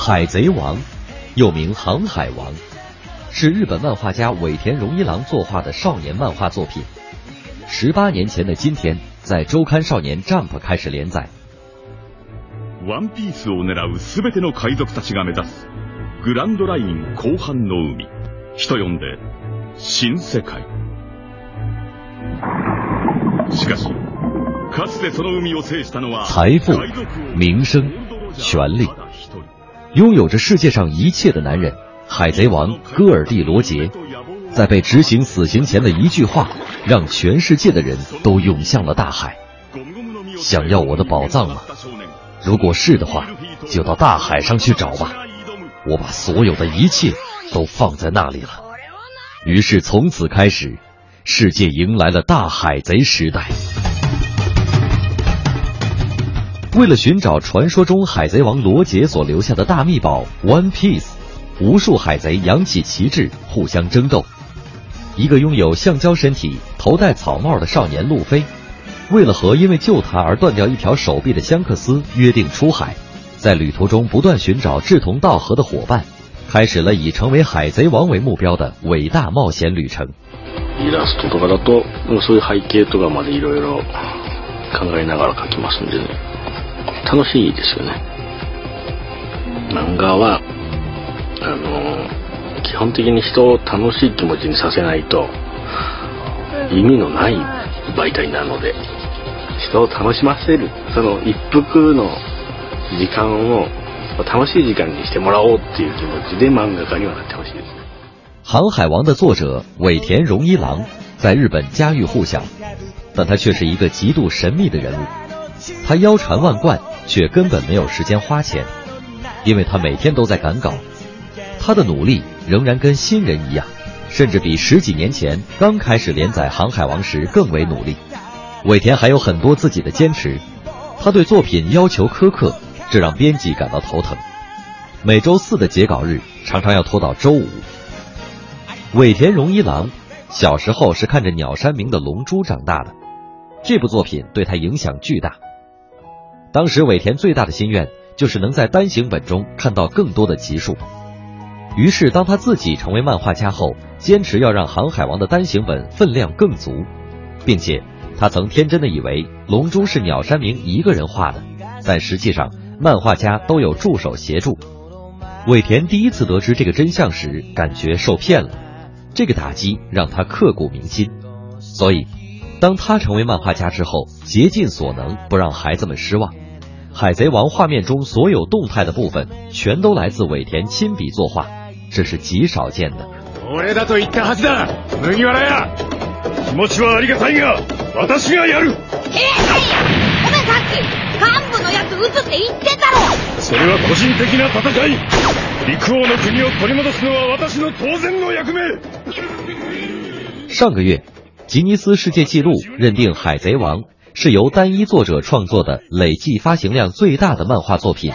海贼王，又名航海王，是日本漫画家尾田荣一郎作画的少年漫画作品。十八年前的今天，在周刊少年 Jump 开始连载。ワンピースを狙うすべての海賊たちが目指すグランドライン後半の海、人呼んで新世界。しかし、かつてその海を制したのは财富海賊王名声权力 拥有着世界上一切的男人，海贼王戈尔蒂罗杰，在被执行死刑前的一句话，让全世界的人都涌向了大海。想要我的宝藏吗？如果是的话，就到大海上去找吧。我把所有的一切都放在那里了。于是从此开始，世界迎来了大海贼时代。为了寻找传说中海贼王罗杰所留下的大秘宝 One Piece，无数海贼扬起旗帜，互相争斗。一个拥有橡胶身体、头戴草帽的少年路飞，为了和因为救他而断掉一条手臂的香克斯约定出海，在旅途中不断寻找志同道合的伙伴，开始了以成为海贼王为目标的伟大冒险旅程。イラストとかだとうんそういう背景とかまでいろいろ考えながら描きますんでね 楽しいですよね。漫画はあの基本的に人を楽しい気持ちにさせないと意味のない。媒体なので人を楽しませる。その一服の時間を楽しい時間にしてもらおうっていう気持ちで漫画家にはなってほしいですね《航海王》的作者尾田荣一郎在日本家喻户晓，但他却是一个极度神秘的人物。他腰缠万贯，却根本没有时间花钱，因为他每天都在赶稿。他的努力仍然跟新人一样，甚至比十几年前刚开始连载《航海王》时更为努力。尾田还有很多自己的坚持，他对作品要求苛刻，这让编辑感到头疼。每周四的截稿日常常要拖到周五。尾田荣一郎小时候是看着鸟山明的《龙珠》长大的，这部作品对他影响巨大。当时尾田最大的心愿就是能在单行本中看到更多的集数。于是，当他自己成为漫画家后，坚持要让《航海王》的单行本分量更足，并且他曾天真的以为《龙珠》是鸟山明一个人画的，但实际上漫画家都有助手协助。尾田第一次得知这个真相时，感觉受骗了。这个打击让他刻骨铭心，所以，当他成为漫画家之后，竭尽所能不让孩子们失望。《海贼王》画面中所有动态的部分，全都来自尾田亲笔作画，这是极少见的。俺だと言ったはずだ麦わら屋気持ちはありがたいが私がやるいやいやいやお前さっき幹部のやつ撃つって言ってたろそれは個人的な戦い陸王の国を取り戻すのは私の当然の役目上个月， 吉尼斯世界纪录认定《海贼王》是由单一作者创作的累计发行量最大的漫画作品。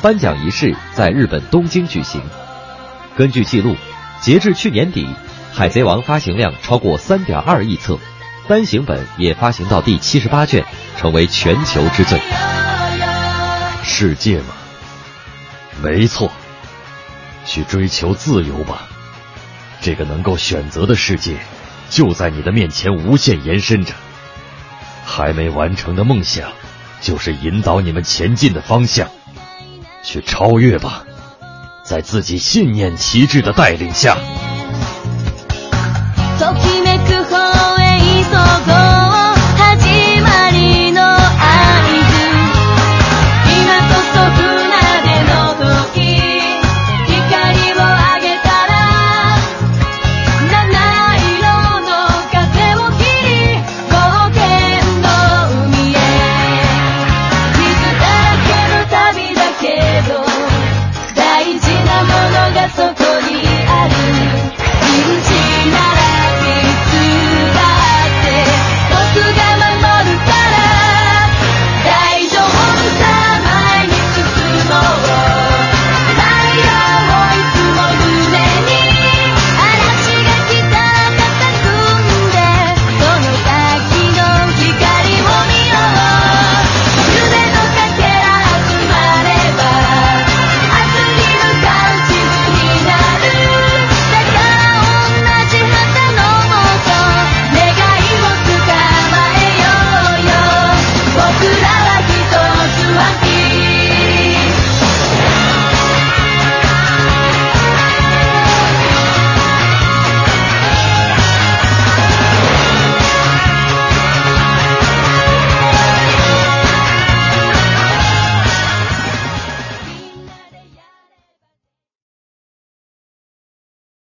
颁奖仪式在日本东京举行。根据记录，截至去年底，《海贼王》发行量超过三点二亿册，单行本也发行到第七十八卷，成为全球之最。世界嘛，没错，去追求自由吧。这个能够选择的世界，就在你的面前无限延伸着。还没完成的梦想就是引导你们前进的方向。去超越吧在自己信念旗帜的带领下。